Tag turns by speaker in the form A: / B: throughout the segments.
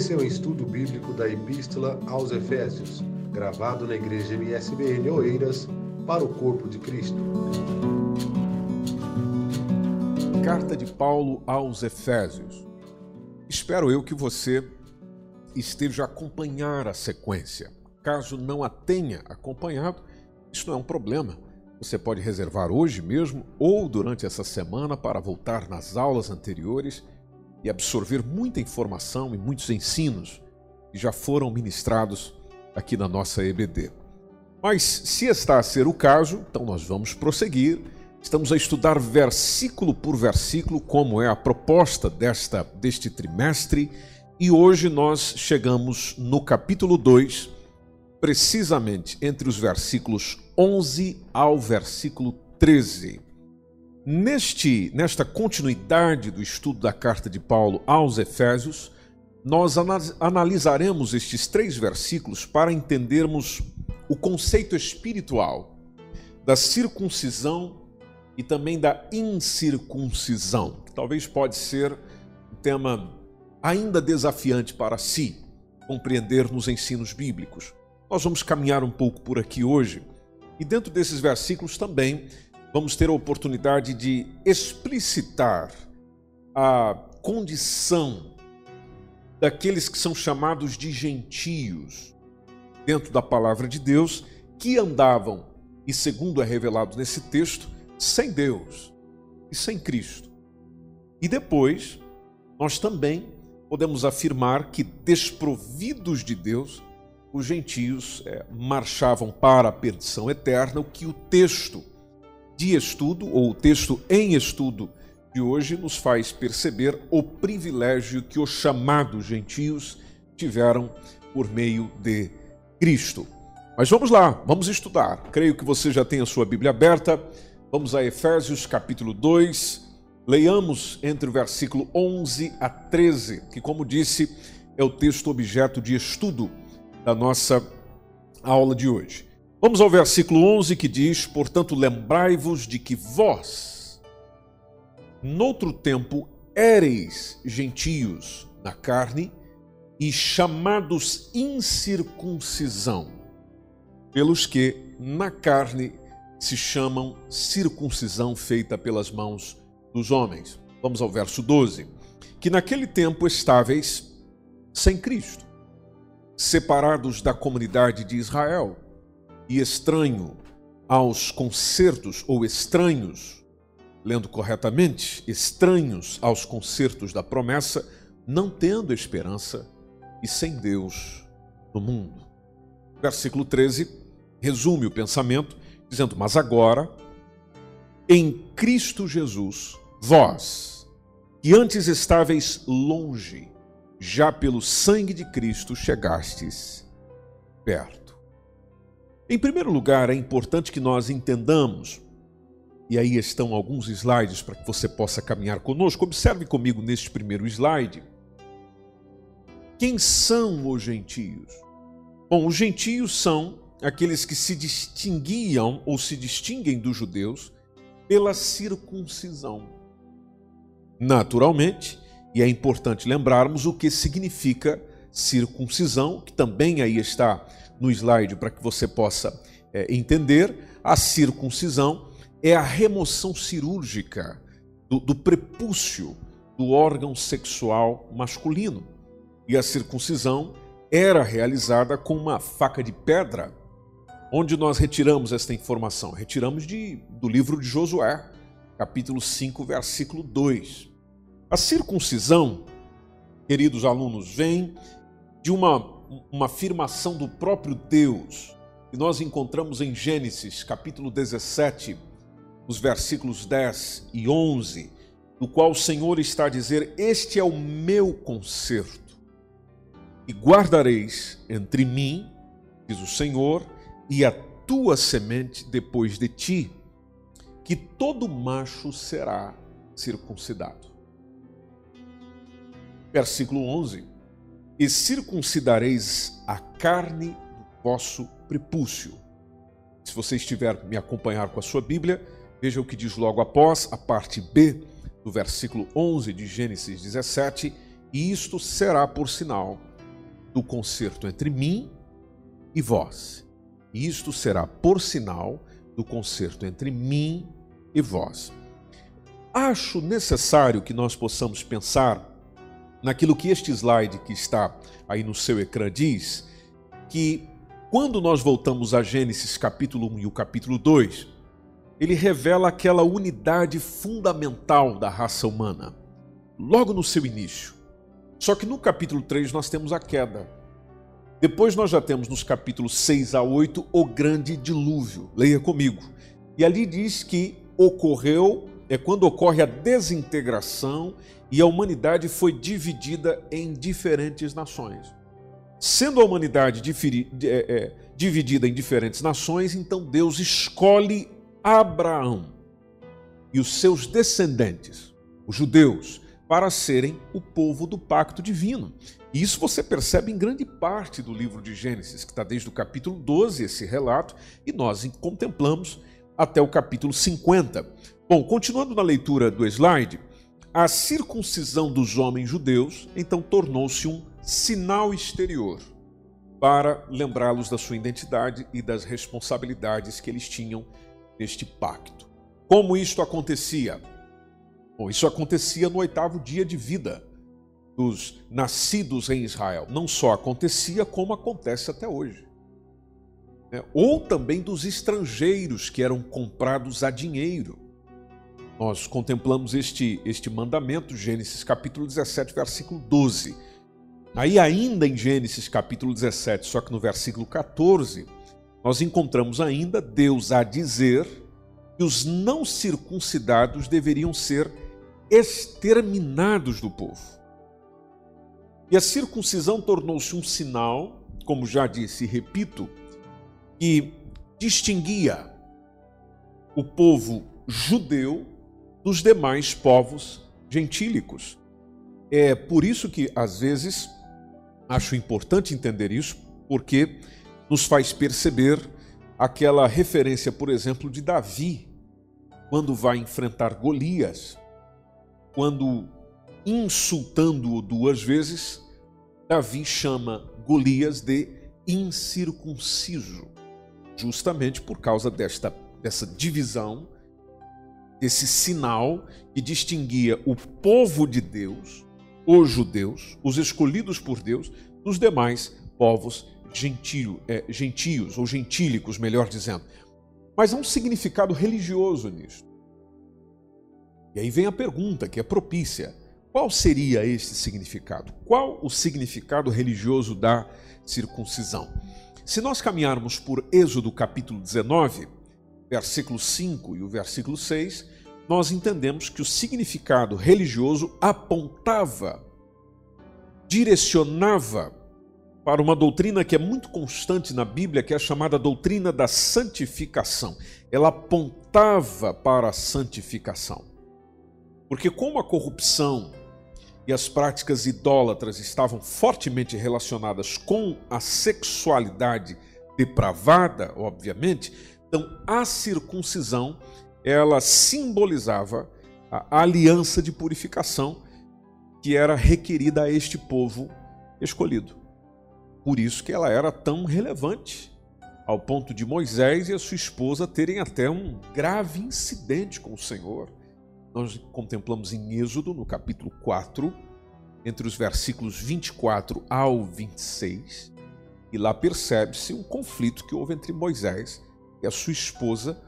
A: Esse é o estudo bíblico da Epístola aos Efésios, gravado na Igreja MSBN Oeiras, para o Corpo de Cristo.
B: Carta de Paulo aos Efésios. Espero eu que você esteja a acompanhar a sequência. Caso não a tenha acompanhado, isso não é um problema. Você pode reservar hoje mesmo ou durante essa semana para voltar nas aulas anteriores e absorver muita informação e muitos ensinos que já foram ministrados aqui na nossa EBD. Mas se está a ser o caso, então nós vamos prosseguir. Estamos a estudar versículo por versículo, como é a proposta desta deste trimestre, e hoje nós chegamos no capítulo 2, precisamente entre os versículos 11 ao versículo 13. Neste, nesta continuidade do estudo da carta de Paulo aos Efésios, nós analisaremos estes três versículos para entendermos o conceito espiritual da circuncisão e também da incircuncisão, que talvez pode ser um tema ainda desafiante para si compreender nos ensinos bíblicos. Nós vamos caminhar um pouco por aqui hoje e dentro desses versículos também vamos ter a oportunidade de explicitar a condição daqueles que são chamados de gentios dentro da palavra de Deus, que andavam, e segundo é revelado nesse texto, sem Deus e sem Cristo. E depois, nós também podemos afirmar que, desprovidos de Deus, os gentios é, marchavam para a perdição eterna, o que o texto de estudo, ou o texto em estudo de hoje, nos faz perceber o privilégio que os chamados gentios tiveram por meio de Cristo. Mas vamos lá, vamos estudar. Creio que você já tem a sua Bíblia aberta. Vamos a Efésios capítulo 2. Leiamos entre o versículo 11 a 13, que, como disse, é o texto objeto de estudo da nossa aula de hoje. Vamos ao versículo 11 que diz: Portanto, lembrai-vos de que vós, noutro tempo, éreis gentios na carne e chamados incircuncisão, pelos que na carne se chamam circuncisão feita pelas mãos dos homens. Vamos ao verso 12: Que naquele tempo estáveis sem Cristo, separados da comunidade de Israel e estranho aos concertos ou estranhos, lendo corretamente, estranhos aos concertos da promessa, não tendo esperança e sem Deus no mundo. Versículo 13 resume o pensamento, dizendo: Mas agora, em Cristo Jesus, vós, que antes estáveis longe, já pelo sangue de Cristo chegastes perto. Em primeiro lugar, é importante que nós entendamos, e aí estão alguns slides para que você possa caminhar conosco. Observe comigo neste primeiro slide. Quem são os gentios? Bom, os gentios são aqueles que se distinguiam ou se distinguem dos judeus pela circuncisão. Naturalmente, e é importante lembrarmos o que significa circuncisão, que também aí está no slide para que você possa é, entender, a circuncisão é a remoção cirúrgica do, do prepúcio do órgão sexual masculino. E a circuncisão era realizada com uma faca de pedra. Onde nós retiramos esta informação? Retiramos de, do livro de Josué, capítulo 5, versículo 2. A circuncisão, queridos alunos, vem de uma uma afirmação do próprio Deus, que nós encontramos em Gênesis, capítulo 17, os versículos 10 e 11, no qual o Senhor está a dizer: Este é o meu conserto, e guardareis entre mim, diz o Senhor, e a tua semente depois de ti, que todo macho será circuncidado. Versículo 11 e circuncidareis a carne do vosso prepúcio. Se você estiver me acompanhar com a sua Bíblia, veja o que diz logo após a parte B do versículo 11 de Gênesis 17: E isto será por sinal do concerto entre mim e vós. E isto será por sinal do concerto entre mim e vós. Acho necessário que nós possamos pensar naquilo que este slide que está aí no seu ecrã diz, que quando nós voltamos a Gênesis capítulo 1 e o capítulo 2, ele revela aquela unidade fundamental da raça humana, logo no seu início. Só que no capítulo 3 nós temos a queda. Depois nós já temos nos capítulos 6 a 8 o grande dilúvio. Leia comigo. E ali diz que ocorreu, é quando ocorre a desintegração e a humanidade foi dividida em diferentes nações. Sendo a humanidade é, é, dividida em diferentes nações, então Deus escolhe Abraão e os seus descendentes, os judeus, para serem o povo do pacto divino. E isso você percebe em grande parte do livro de Gênesis, que está desde o capítulo 12, esse relato, e nós contemplamos até o capítulo 50. Bom, continuando na leitura do slide, a circuncisão dos homens judeus então tornou-se um sinal exterior para lembrá-los da sua identidade e das responsabilidades que eles tinham neste pacto. Como isto acontecia? Bom, isso acontecia no oitavo dia de vida dos nascidos em Israel. Não só acontecia, como acontece até hoje. É, ou também dos estrangeiros que eram comprados a dinheiro. Nós contemplamos este, este mandamento, Gênesis capítulo 17, versículo 12 Aí, ainda em Gênesis capítulo 17, só que no versículo 14, nós encontramos ainda Deus a dizer que os não circuncidados deveriam ser exterminados do povo. E a circuncisão tornou-se um sinal, como já disse e repito, que distinguia o povo judeu dos demais povos gentílicos. É por isso que, às vezes, Acho importante entender isso porque nos faz perceber aquela referência, por exemplo, de Davi, quando vai enfrentar Golias, quando insultando-o duas vezes, Davi chama Golias de incircunciso, justamente por causa desta, dessa divisão, desse sinal que distinguia o povo de Deus os judeus, os escolhidos por Deus, dos demais povos gentio, é, gentios ou gentílicos, melhor dizendo. Mas há um significado religioso nisso. E aí vem a pergunta que é propícia: qual seria este significado? Qual o significado religioso da circuncisão? Se nós caminharmos por Êxodo capítulo 19, versículo 5 e o versículo 6, nós entendemos que o significado religioso apontava, direcionava para uma doutrina que é muito constante na Bíblia, que é a chamada doutrina da santificação. Ela apontava para a santificação. Porque, como a corrupção e as práticas idólatras estavam fortemente relacionadas com a sexualidade depravada, obviamente, então a circuncisão ela simbolizava a aliança de purificação que era requerida a este povo escolhido. Por isso que ela era tão relevante, ao ponto de Moisés e a sua esposa terem até um grave incidente com o Senhor. Nós contemplamos em Êxodo, no capítulo 4, entre os versículos 24 ao 26, e lá percebe-se um conflito que houve entre Moisés e a sua esposa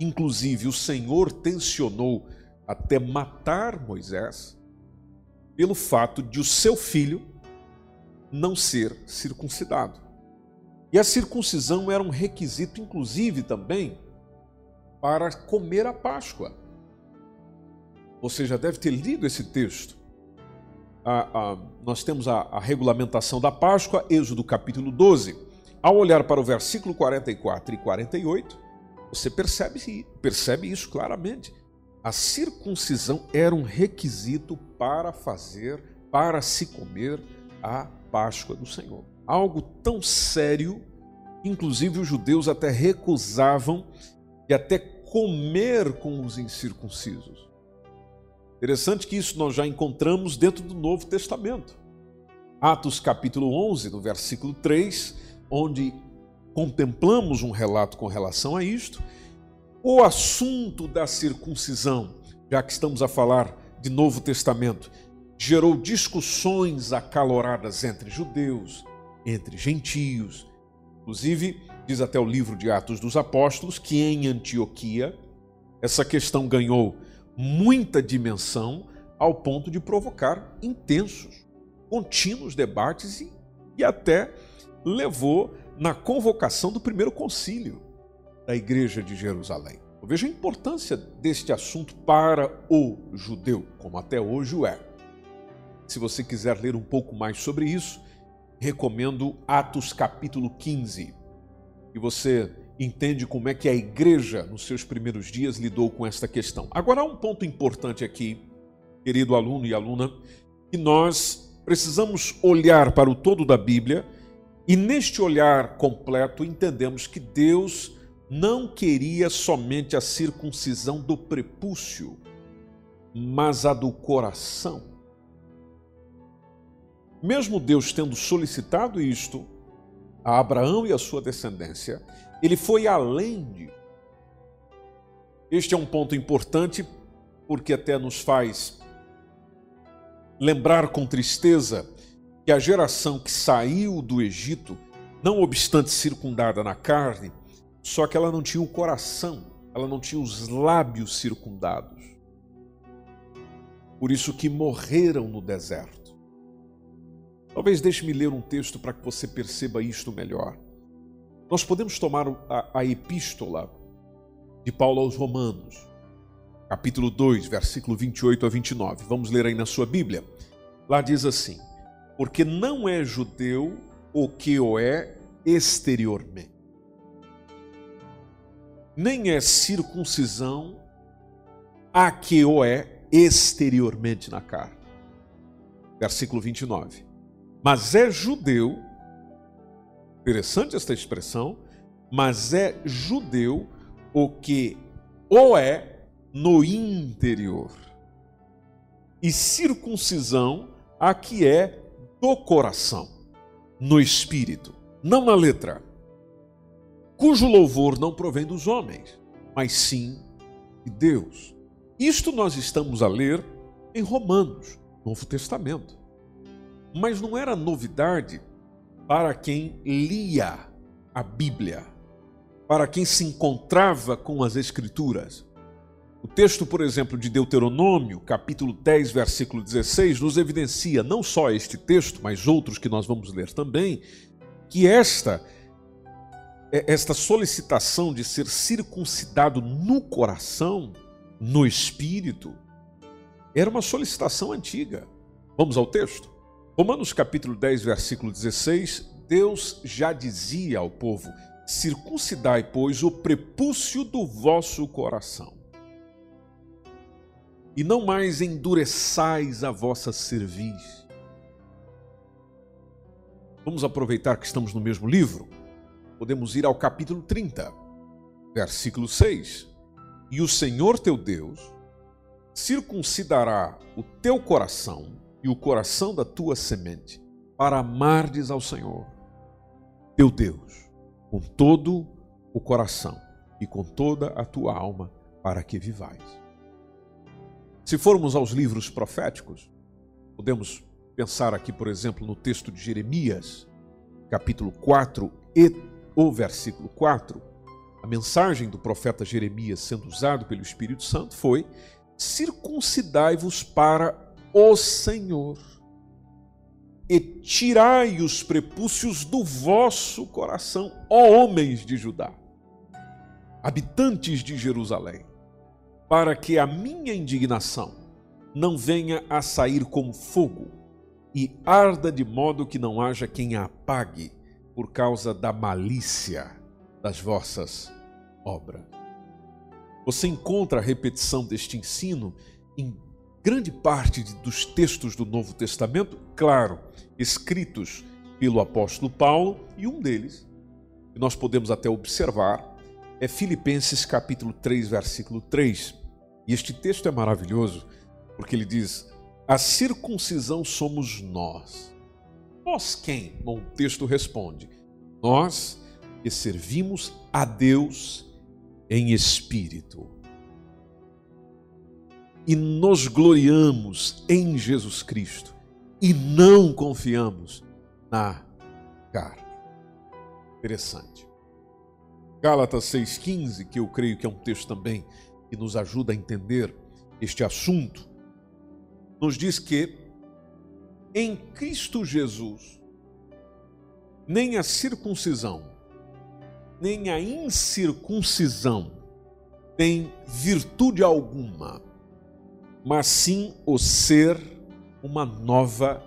B: Inclusive, o Senhor tensionou até matar Moisés pelo fato de o seu filho não ser circuncidado. E a circuncisão era um requisito, inclusive, também para comer a Páscoa. Você já deve ter lido esse texto. nós temos a, a regulamentação da Páscoa, Êxodo capítulo 12. Ao olhar para o versículo 44 e 48, você percebe, percebe isso claramente. A circuncisão era um requisito para fazer, para se comer a Páscoa do Senhor. Algo tão sério, inclusive os judeus até recusavam de até comer com os incircuncisos. Interessante que isso nós já encontramos dentro do Novo Testamento. Atos capítulo 11, no versículo 3, onde contemplamos um relato com relação a isto, o assunto da circuncisão, já que estamos a falar de Novo Testamento, gerou discussões acaloradas entre judeus, entre gentios. Inclusive, diz até o livro de Atos dos Apóstolos que em Antioquia essa questão ganhou muita dimensão ao ponto de provocar intensos, contínuos debates e, e até levou na convocação do primeiro concílio da Igreja de Jerusalém. Veja a importância deste assunto para o judeu, como até hoje o é. Se você quiser ler um pouco mais sobre isso, recomendo Atos capítulo 15. E você entende como é que a igreja, nos seus primeiros dias, lidou com esta questão. Agora, há um ponto importante aqui, querido aluno e aluna, que nós precisamos olhar para o todo da Bíblia e, neste olhar completo, entendemos que Deus não queria somente a circuncisão do prepúcio, mas a do coração. Mesmo Deus tendo solicitado isto a Abraão e a sua descendência, ele foi além de. Este é um ponto importante porque até nos faz lembrar com tristeza que a geração que saiu do Egito, não obstante circundada na carne, só que ela não tinha o coração, ela não tinha os lábios circundados. Por isso que morreram no deserto. Talvez deixe-me ler um texto para que você perceba isto melhor. Nós podemos tomar a, a epístola de Paulo aos Romanos, capítulo 2, versículo 28 a 29. Vamos ler aí na sua Bíblia. Lá diz assim: Porque não é judeu o que o é exteriormente, nem é circuncisão a que o é exteriormente na carne. Versículo 29. Mas é judeu Interessante esta expressão, mas é judeu o que o é no interior. E circuncisão a que é do coração, no espírito, não na letra, cujo louvor não provém dos homens, mas sim de Deus. Isto nós estamos a ler em Romanos, Novo Testamento. Mas não era novidade para quem lia a Bíblia, para quem se encontrava com as Escrituras. O texto, por exemplo, de Deuteronômio, capítulo 10, versículo 16, nos evidencia não só este texto, mas outros que nós vamos ler também, que esta é, esta solicitação de ser circuncidado no coração, no espírito, era uma solicitação antiga. Vamos ao texto? Romanos capítulo 10, versículo 16, Deus já dizia ao povo: circuncidai, pois, o prepúcio do vosso coração, e não mais endureçais a vossa cerviz. Vamos aproveitar que estamos no mesmo livro? Podemos ir ao capítulo 30, versículo 6. E o Senhor teu Deus circuncidará o teu coração e o coração da tua semente, para amardes ao Senhor, teu Deus, com todo o coração e com toda a tua alma, para que vivais. Se formos aos livros proféticos, podemos pensar aqui, por exemplo, no texto de Jeremias, capítulo 4 e o versículo 4. A mensagem do profeta Jeremias sendo usado pelo Espírito Santo foi: circuncidai-vos para o Senhor, e tirai os prepúcios do vosso coração, ó homens de Judá, habitantes de Jerusalém, para que a minha indignação não venha a sair como fogo e arda de modo que não haja quem a apague por causa da malícia das vossas obras. Você encontra a repetição deste ensino em grande parte dos textos do Novo Testamento, claro, escritos pelo apóstolo Paulo, e um deles, que nós podemos até observar, é Filipenses capítulo 3, versículo 3. E este texto é maravilhoso, porque ele diz: A circuncisão somos nós, Nós quem? Bom, o texto responde: Nós que servimos a Deus em espírito e nos gloriamos em Jesus Cristo e não confiamos na carne. Interessante. Gálatas 6,15, que eu creio que é um texto também que nos ajuda a entender este assunto, nos diz que em Cristo Jesus, nem a circuncisão, nem a incircuncisão tem virtude alguma, mas sim o ser uma nova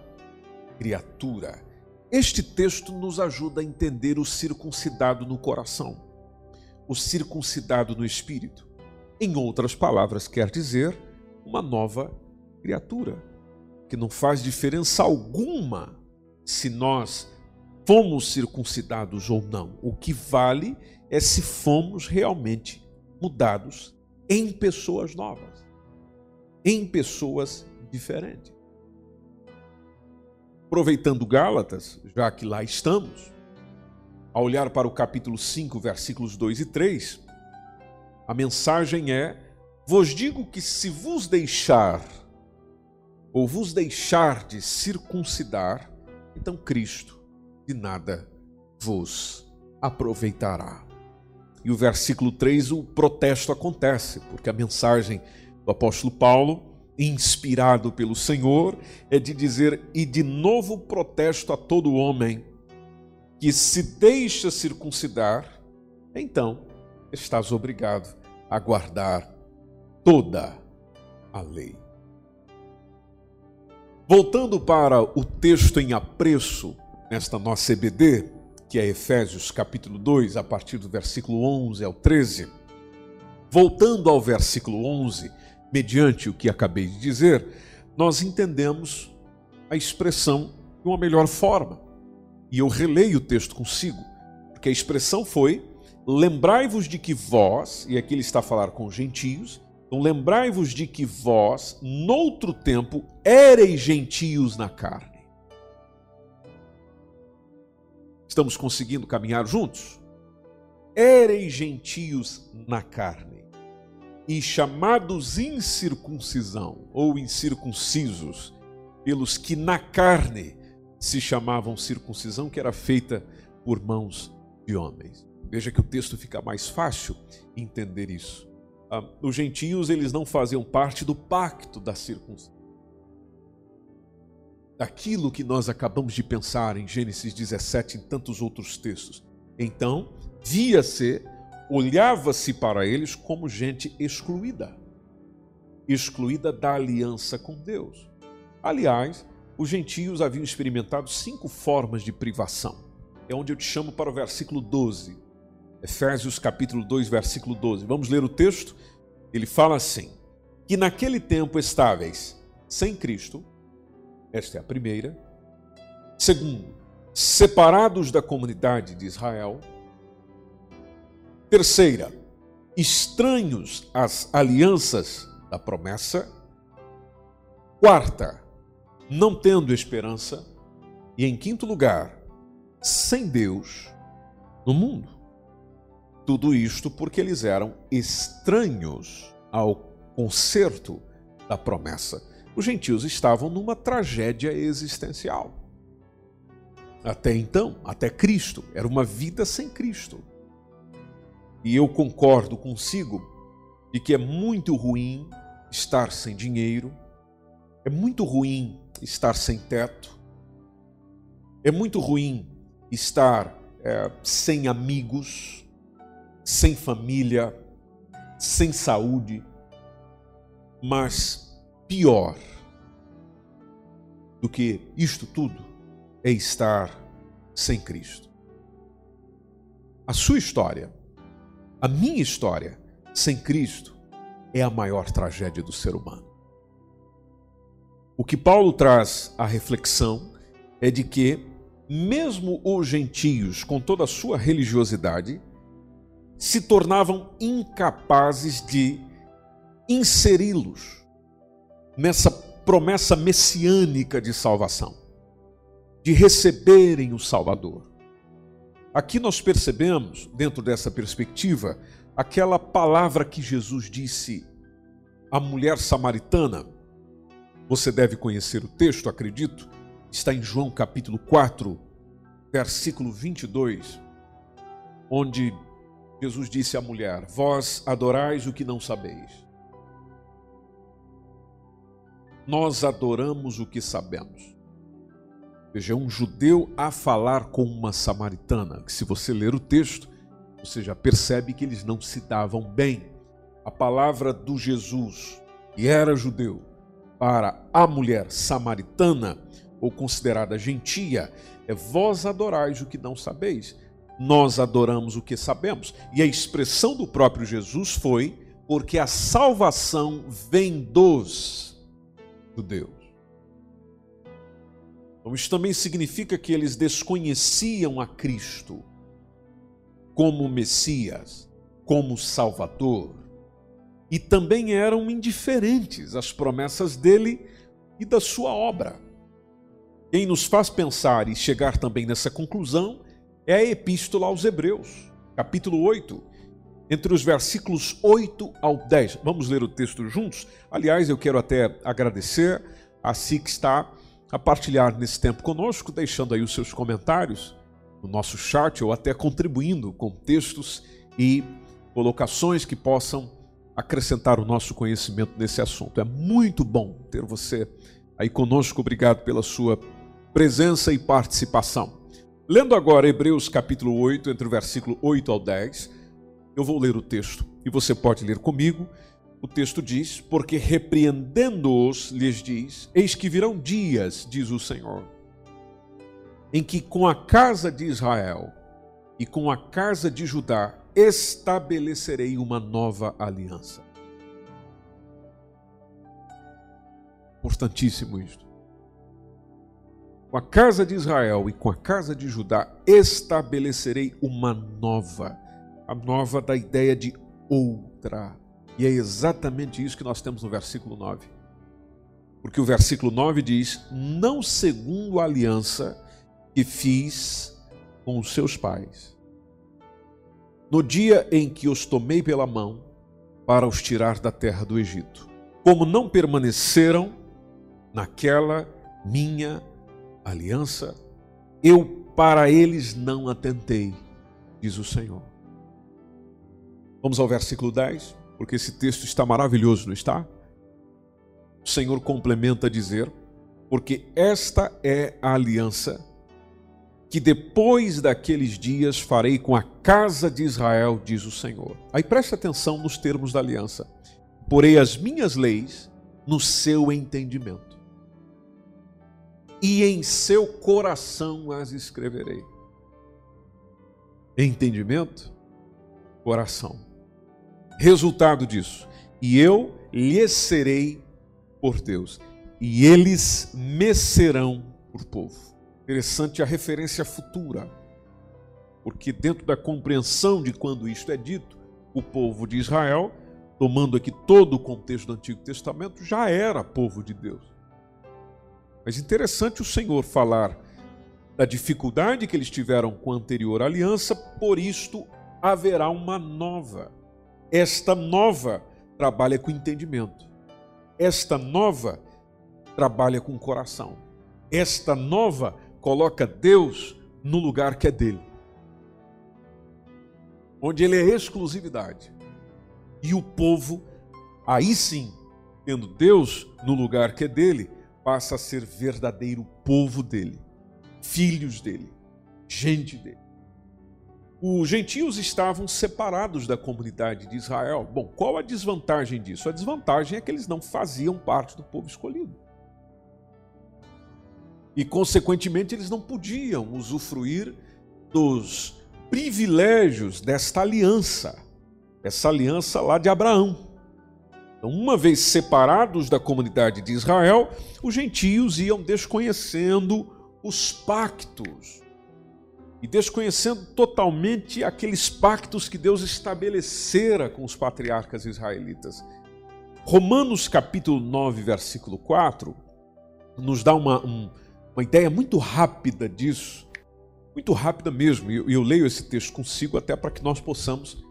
B: criatura. Este texto nos ajuda a entender o circuncidado no coração, o circuncidado no espírito. Em outras palavras, quer dizer uma nova criatura, que não faz diferença alguma se nós fomos circuncidados ou não. O que vale é se fomos realmente mudados em pessoas novas, em pessoas diferentes. Aproveitando Gálatas, já que lá estamos, a olhar para o capítulo 5, versículos 2 e 3, a mensagem é: Vos digo que se vos deixar ou vos deixar de circuncidar, então Cristo de nada vos aproveitará. E o versículo 3, o protesto acontece, porque a mensagem do apóstolo Paulo, inspirado pelo Senhor, é de dizer: e de novo protesto a todo homem que se deixa circuncidar, então estás obrigado a guardar toda a lei. Voltando para o texto em apreço, nesta nossa EBD, que é Efésios capítulo 2, a partir do versículo 11 ao 13. Voltando ao versículo 11, mediante o que acabei de dizer, nós entendemos a expressão de uma melhor forma. E eu releio o texto consigo, porque a expressão foi: Lembrai-vos de que vós, e aqui ele está a falar com os gentios, então lembrai-vos de que vós, noutro tempo, éreis gentios na carne. Estamos conseguindo caminhar juntos? Éreis gentios na carne e chamados incircuncisão ou incircuncisos pelos que na carne se chamavam circuncisão, que era feita por mãos de homens. Veja que o texto fica mais fácil entender isso. Ah, os gentios eles não faziam parte do pacto da circuncisão. Daquilo que nós acabamos de pensar em Gênesis 17 e tantos outros textos. Então, via-se, olhava-se para eles como gente excluída, excluída da aliança com Deus. Aliás, os gentios haviam experimentado cinco formas de privação. É onde eu te chamo para o versículo 12. Efésios capítulo 2, versículo 12. Vamos ler o texto? Ele fala assim: Que naquele tempo estáveis sem Cristo, esta é a primeira. Segundo, separados da comunidade de Israel. Terceira, estranhos às alianças da promessa. Quarta, não tendo esperança. E em quinto lugar, sem Deus no mundo. Tudo isto porque eles eram estranhos ao concerto da promessa. Os gentios estavam numa tragédia existencial. Até então, até Cristo, era uma vida sem Cristo. E eu concordo consigo de que é muito ruim estar sem dinheiro, é muito ruim estar sem teto, é muito ruim estar é, sem amigos, sem família, sem saúde, mas pior do que isto tudo é estar sem Cristo. A sua história, a minha história sem Cristo é a maior tragédia do ser humano. O que Paulo traz à reflexão é de que, mesmo os gentios, com toda a sua religiosidade, se tornavam incapazes de inseri-los nessa promessa messiânica de salvação. de receberem o Salvador. Aqui nós percebemos, dentro dessa perspectiva, aquela palavra que Jesus disse à mulher samaritana. Você deve conhecer o texto, acredito. Está em João capítulo 4, versículo 22, onde Jesus disse à mulher: Vós adorais o que não sabeis. Nós adoramos o que sabemos. Veja, um judeu a falar com uma samaritana, se você ler o texto, você já percebe que eles não se davam bem. A palavra do Jesus, que era judeu, para a mulher samaritana, ou considerada gentia, é vós adorais o que não sabeis. Nós adoramos o que sabemos. E a expressão do próprio Jesus foi: porque a salvação vem dos judeus. Então, isso também significa que eles desconheciam a Cristo como Messias, como Salvador, e também eram indiferentes às promessas dele e da sua obra. Quem nos faz pensar e chegar também nessa conclusão é a Epístola aos Hebreus, capítulo 8, entre os versículos 8 ao 10. Vamos ler o texto juntos? Aliás, eu quero até agradecer a si que está a partilhar nesse tempo conosco, deixando aí os seus comentários no nosso chat ou até contribuindo com textos e colocações que possam acrescentar o nosso conhecimento nesse assunto. É muito bom ter você aí conosco. Obrigado pela sua presença e participação. Lendo agora Hebreus capítulo 8, entre o versículo 8 ao 10, eu vou ler o texto e você pode ler comigo o texto diz: Porque repreendendo-os, lhes diz: Eis que virão dias, diz o Senhor, em que com a casa de Israel e com a casa de Judá estabelecerei uma nova aliança. Importantíssimo isto. Com a casa de Israel e com a casa de Judá estabelecerei uma nova, a nova da ideia de outra e é exatamente isso que nós temos no versículo 9. Porque o versículo 9 diz: Não segundo a aliança que fiz com os seus pais, no dia em que os tomei pela mão para os tirar da terra do Egito, como não permaneceram naquela minha aliança, eu para eles não atentei, diz o Senhor. Vamos ao versículo 10 porque esse texto está maravilhoso, não está? O Senhor complementa a dizer: porque esta é a aliança que depois daqueles dias farei com a casa de Israel, diz o Senhor. Aí preste atenção nos termos da aliança. Porei as minhas leis no seu entendimento, e em seu coração as escreverei. Entendimento, coração. Resultado disso, e eu lhes serei por Deus, e eles me serão por povo. Interessante a referência futura, porque dentro da compreensão de quando isto é dito, o povo de Israel, tomando aqui todo o contexto do Antigo Testamento, já era povo de Deus. Mas interessante o Senhor falar da dificuldade que eles tiveram com a anterior aliança, por isto haverá uma nova. Esta nova trabalha com entendimento. Esta nova trabalha com coração. Esta nova coloca Deus no lugar que é dele. Onde ele é exclusividade. E o povo, aí sim, tendo Deus no lugar que é dele, passa a ser verdadeiro povo dele, filhos dele, gente dele. Os gentios estavam separados da comunidade de Israel. Bom, qual a desvantagem disso? A desvantagem é que eles não faziam parte do povo escolhido. E, consequentemente, eles não podiam usufruir dos privilégios desta aliança, essa aliança lá de Abraão. Então, uma vez separados da comunidade de Israel, os gentios iam desconhecendo os pactos, e desconhecendo totalmente aqueles pactos que Deus estabelecera com os patriarcas israelitas. Romanos capítulo 9, versículo 4, nos dá uma, um, uma ideia muito rápida disso, muito rápida mesmo, e eu, eu leio esse texto consigo até para que nós possamos,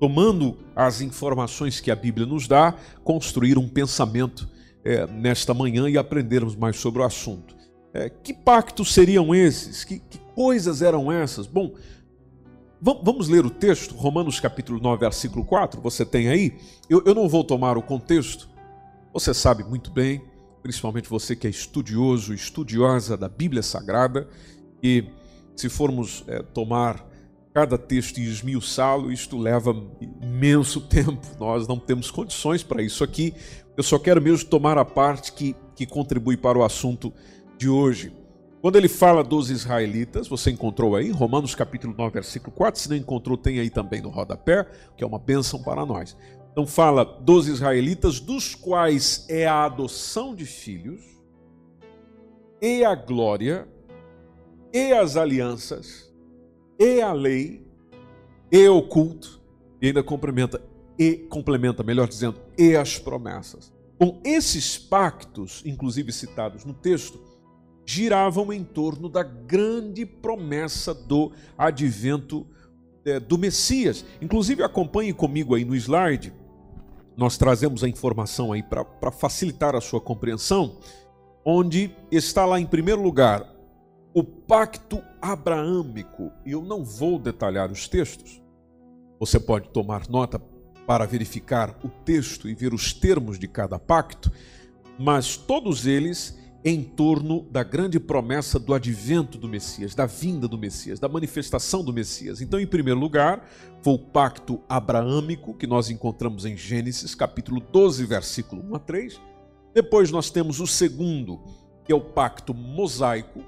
B: tomando as informações que a Bíblia nos dá, construir um pensamento é, nesta manhã e aprendermos mais sobre o assunto. É, que pactos seriam esses? Que, que coisas eram essas? Bom, Vamos ler o texto, Romanos capítulo 9, versículo 4, você tem aí? Eu, eu, não vou tomar o contexto, você sabe muito bem, principalmente você que é estudioso, estudiosa da Bíblia Sagrada, e se formos é, tomar cada texto e esmiuçá-lo, isto leva imenso tempo, nós não temos condições para isso aqui, eu só quero mesmo tomar a parte que, que contribui para o assunto de hoje. Quando ele fala dos israelitas, você encontrou aí, Romanos capítulo 9, versículo 4, se não encontrou, tem aí também no rodapé, que é uma bênção para nós. Então fala dos israelitas, dos quais é a adoção de filhos, e a glória, e as alianças, e a lei, e o culto, e ainda complementa, e complementa, melhor dizendo, e as promessas. Com esses pactos, inclusive citados no texto, giravam em torno da grande promessa do advento é, do Messias. Inclusive, acompanhe comigo aí no slide, nós trazemos a informação aí para facilitar a sua compreensão, onde está lá em primeiro lugar o pacto abraâmico. E eu não vou detalhar os textos. Você pode tomar nota para verificar o texto e ver os termos de cada pacto, mas todos eles em torno da grande promessa do advento do Messias, da vinda do Messias, da manifestação do Messias. Então, em primeiro lugar, foi o pacto abraâmico que nós encontramos em Gênesis, capítulo 12, versículo 1 a 3. Depois nós temos o segundo, que é o pacto mosaico.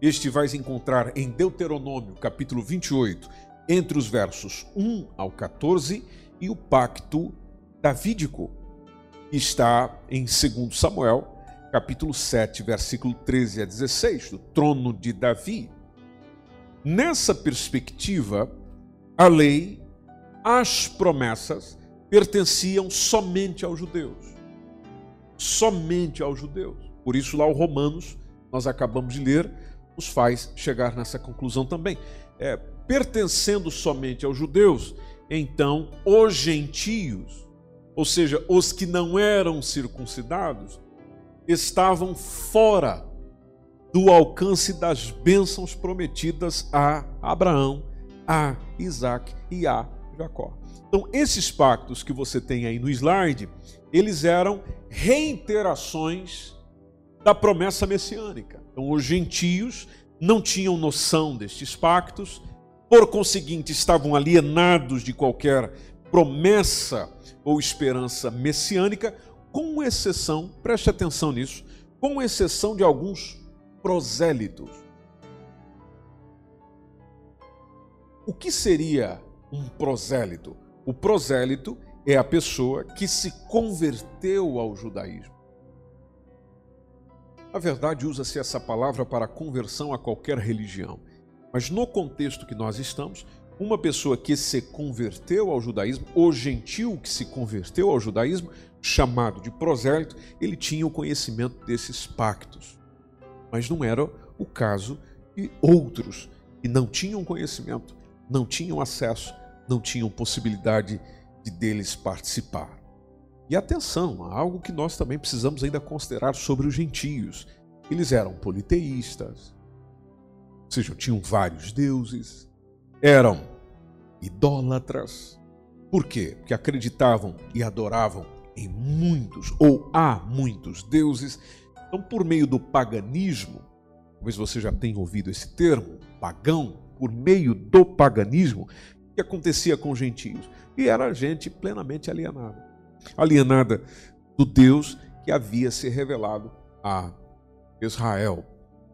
B: Este vais encontrar em Deuteronômio, capítulo 28, entre os versos 1 ao 14, e o pacto davídico, que está em 2 Samuel, capítulo 7, versículo 13 a 16, do trono de Davi. Nessa perspectiva, a lei, as promessas pertenciam somente aos judeus. Somente aos judeus. Por isso, lá o Romanos, nós acabamos de ler, nos faz chegar nessa conclusão também. É, pertencendo somente aos judeus, então os gentios, ou seja, os que não eram circuncidados, estavam fora do alcance das bênçãos prometidas a Abraão, a Isaac e a Jacó. Então, esses pactos que você tem aí no slide, eles eram reiterações da promessa messiânica. Então, os gentios não tinham noção destes pactos, por conseguinte, estavam alienados de qualquer promessa ou esperança messiânica, com exceção, preste atenção nisso, com exceção de alguns prosélitos. O que seria um prosélito? O prosélito é a pessoa que se converteu ao judaísmo. Na verdade, usa-se essa palavra para conversão a qualquer religião. Mas no contexto que nós estamos, uma pessoa que se converteu ao judaísmo, o gentil que se converteu ao judaísmo, chamado de prosélito, ele tinha o conhecimento desses pactos. Mas não era o caso de outros que não tinham conhecimento, não tinham acesso, não tinham possibilidade de deles participar. E atenção, algo que nós também precisamos ainda considerar sobre os gentios. Eles eram politeístas, ou seja, tinham vários deuses, eram idólatras. Por quê? Porque acreditavam e adoravam em muitos ou há muitos deuses. Então, por meio do paganismo, talvez você já tenha ouvido esse termo, pagão, por meio do paganismo, que acontecia com os gentios. E era gente plenamente alienada. Alienada do Deus que havia se revelado a Israel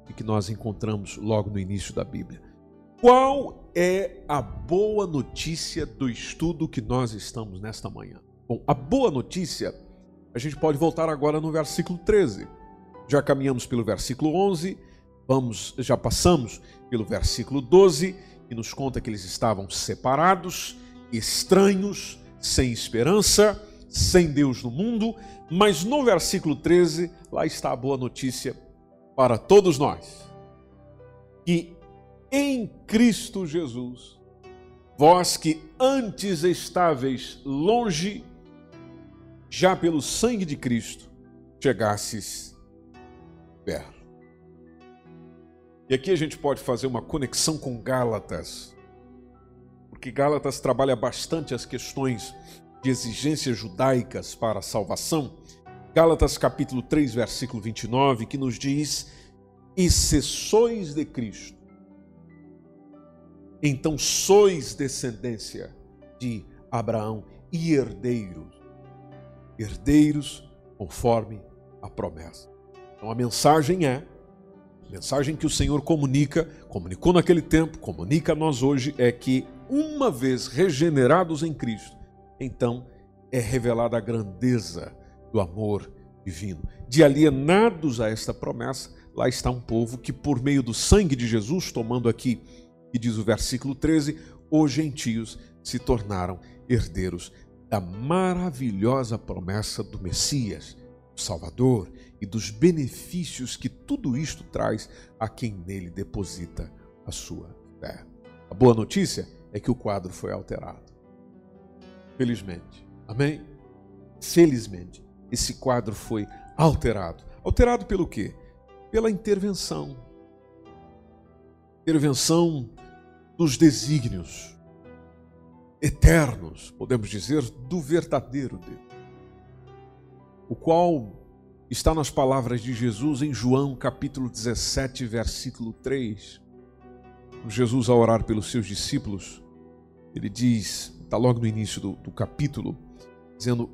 B: e que nós encontramos logo no início da Bíblia. Qual é a boa notícia do estudo que nós estamos nesta manhã? Bom, a boa notícia, a gente pode voltar agora no versículo 13. Já caminhamos pelo versículo 11, vamos, já passamos pelo versículo 12, que nos conta que eles estavam separados, estranhos, sem esperança, sem Deus no mundo, mas no versículo 13, lá está a boa notícia para todos nós que em Cristo Jesus, vós que antes estáveis longe, já pelo sangue de Cristo, chegasses perto. E aqui a gente pode fazer uma conexão com Gálatas, porque Gálatas trabalha bastante as questões de exigências judaicas para a salvação. Gálatas capítulo 3, versículo 29, que nos diz: "E se sois de Cristo, então sois descendência de Abraão e herdeiros, herdeiros conforme a promessa." Então a mensagem é a mensagem que o Senhor comunica, comunicou naquele tempo, comunica a nós hoje, é que uma vez regenerados em Cristo, então é revelada a grandeza do amor divino. De alienados a esta promessa, lá está um povo que, por meio do sangue de Jesus, tomando aqui, que diz o versículo 13, os gentios se tornaram herdeiros da maravilhosa promessa do Messias, o Salvador, e dos benefícios que tudo isto traz a quem nele deposita a sua fé. A boa notícia é que o quadro foi alterado. Felizmente. Amém? Felizmente, esse quadro foi alterado. Alterado pelo quê? Pela intervenção. Intervenção dos desígnios eternos, podemos dizer, do verdadeiro Deus. O qual está nas palavras de Jesus em João capítulo 17, versículo 3. Jesus, ao orar pelos seus discípulos, ele diz, está logo no início do, do capítulo, dizendo: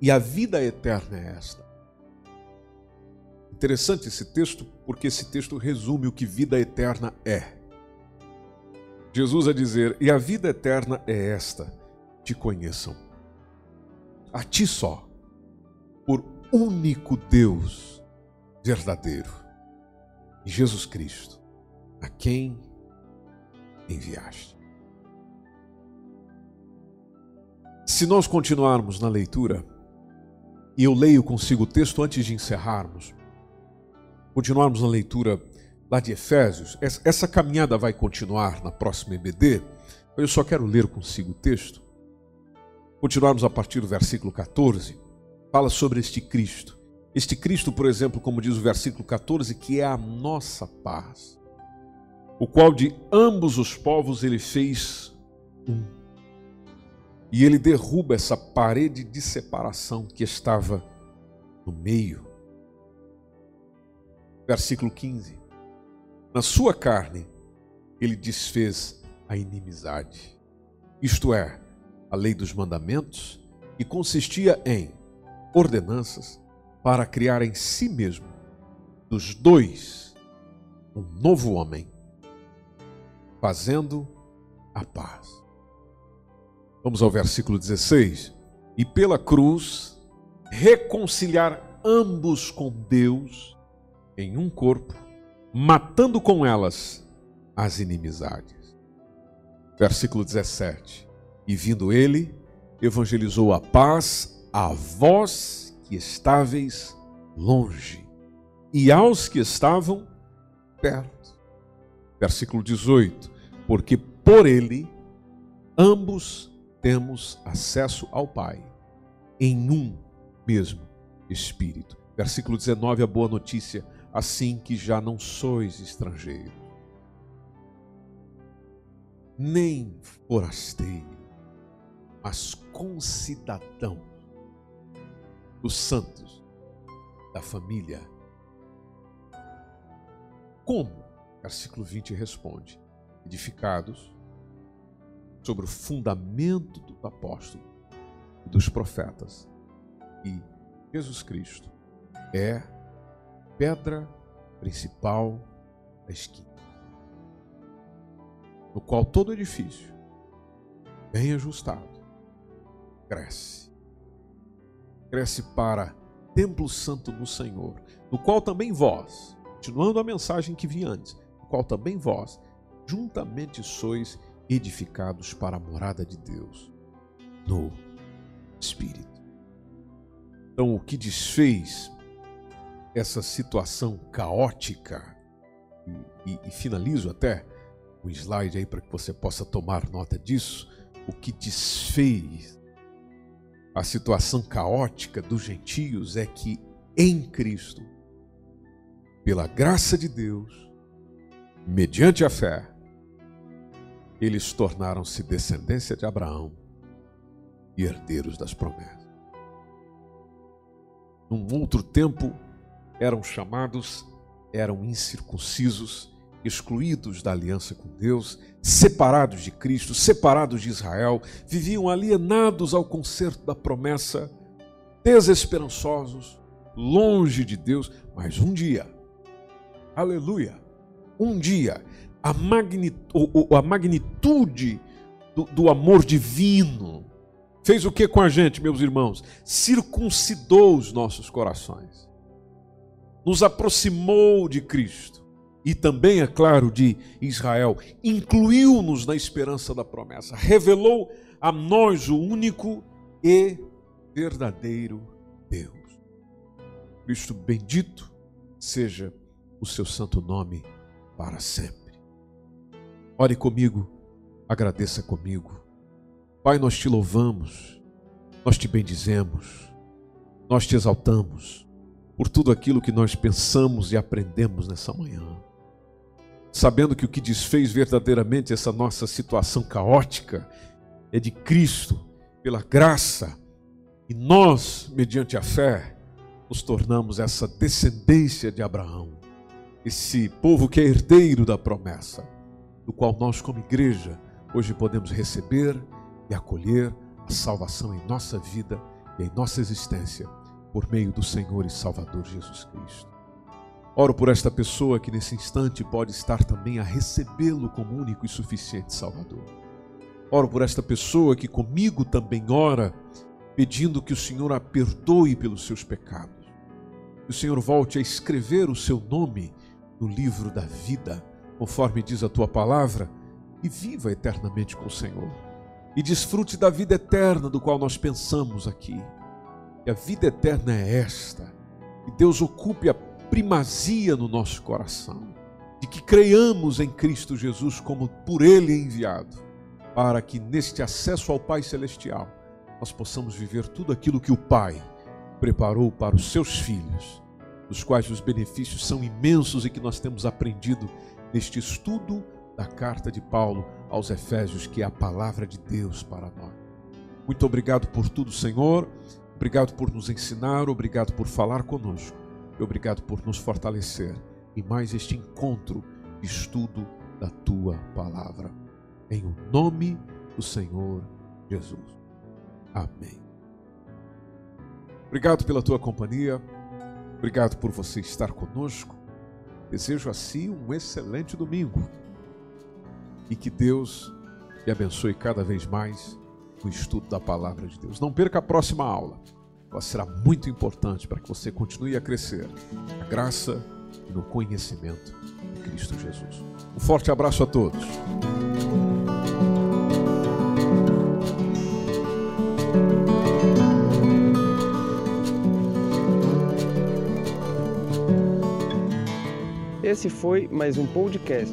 B: E a vida eterna é esta. Interessante esse texto, porque esse texto resume o que vida eterna é. Jesus a dizer: E a vida eterna é esta, te conheçam, a ti só, por único Deus verdadeiro, Jesus Cristo, a quem enviaste. Se nós continuarmos na leitura, e eu leio consigo o texto antes de encerrarmos, continuarmos na leitura lá de Efésios, essa caminhada vai continuar na próxima EBD, eu só quero ler consigo o texto. Continuarmos a partir do versículo 14 fala sobre este Cristo. Este Cristo, por exemplo, como diz o versículo 14, que é a nossa paz, o qual de ambos os povos ele fez um. E ele derruba essa parede de separação que estava no meio. Versículo 15. Na sua carne ele desfez a inimizade, isto é, a lei dos mandamentos, que consistia em ordenanças para criar em si mesmo dos dois um novo homem, fazendo a paz. Vamos ao versículo 16. E pela cruz reconciliar ambos com Deus em um corpo, matando com elas as inimizades. Versículo 17. E vindo ele, evangelizou a paz a vós que estáveis longe e aos que estavam perto. Versículo 18: Porque por ele ambos temos acesso ao Pai em um mesmo Espírito. Versículo 19, a boa notícia, assim que já não sois estrangeiros, nem forasteiro, mas concidadão os santos da família. Como? Versículo 20 responde: edificados sobre o fundamento do apóstolo e dos profetas. E Jesus Cristo é pedra principal da esquina, no qual todo edifício, bem ajustado, cresce cresce para templo santo no Senhor, no qual também vós, continuando a mensagem que vi antes, no qual também vós, juntamente sois edificados para a morada de Deus no Espírito. Então, o que desfez essa situação caótica, e, e, e finalizo até o slide aí para que você possa tomar nota disso, o que desfez a situação caótica dos gentios é que em Cristo, pela graça de Deus, mediante a fé, eles tornaram-se descendência de Abraão e herdeiros das promessas. Num outro tempo, eram chamados, eram incircuncisos, excluídos da aliança com Deus, separados de Cristo, separados de Israel, viviam alienados ao concerto da promessa, desesperançosos, longe de Deus, mas um dia, aleluia, um dia, a, a magnitude do, do amor divino fez o que com a gente, meus irmãos? Circuncidou os nossos corações, nos aproximou de Cristo e também, é claro, de Israel, incluiu-nos na esperança da promessa, revelou a nós o único e verdadeiro Deus. Cristo bendito seja o seu santo nome para sempre. Ore comigo, agradeça comigo. Pai, nós te louvamos, nós te bendizemos, nós te exaltamos por tudo aquilo que nós pensamos e aprendemos nessa manhã. Sabendo que o que desfez verdadeiramente essa nossa situação caótica é de Cristo, pela graça, e nós, mediante a fé, nos tornamos essa descendência de Abraão, esse povo que é herdeiro da promessa, do qual nós, como igreja, hoje podemos receber e acolher a salvação em nossa vida e em nossa existência, por meio do Senhor e Salvador Jesus Cristo. Oro por esta pessoa que nesse instante pode estar também a recebê-lo como único e suficiente Salvador. Oro por esta pessoa que comigo também ora, pedindo que o Senhor a perdoe pelos seus pecados. Que o Senhor volte a escrever o seu nome no livro da vida, conforme diz a tua palavra, e viva eternamente com o Senhor. E desfrute da vida eterna do qual nós pensamos aqui. E a vida eterna é esta. Que Deus ocupe a primazia no nosso coração, de que creiamos em Cristo Jesus como por Ele enviado, para que neste acesso ao Pai Celestial nós possamos viver tudo aquilo que o Pai preparou para os seus filhos, dos quais os benefícios são imensos e que nós temos aprendido neste estudo da carta de Paulo aos Efésios, que é a palavra de Deus para nós. Muito obrigado por tudo, Senhor. Obrigado por nos ensinar, obrigado por falar conosco. E obrigado por nos fortalecer em mais este encontro estudo da tua palavra. Em o nome do Senhor Jesus. Amém. Obrigado pela tua companhia. Obrigado por você estar conosco. Desejo assim um excelente domingo. E que Deus te abençoe cada vez mais no estudo da palavra de Deus. Não perca a próxima aula ela será muito importante para que você continue a crescer na graça e no conhecimento de Cristo Jesus. Um forte abraço a todos.
C: Esse foi mais um podcast,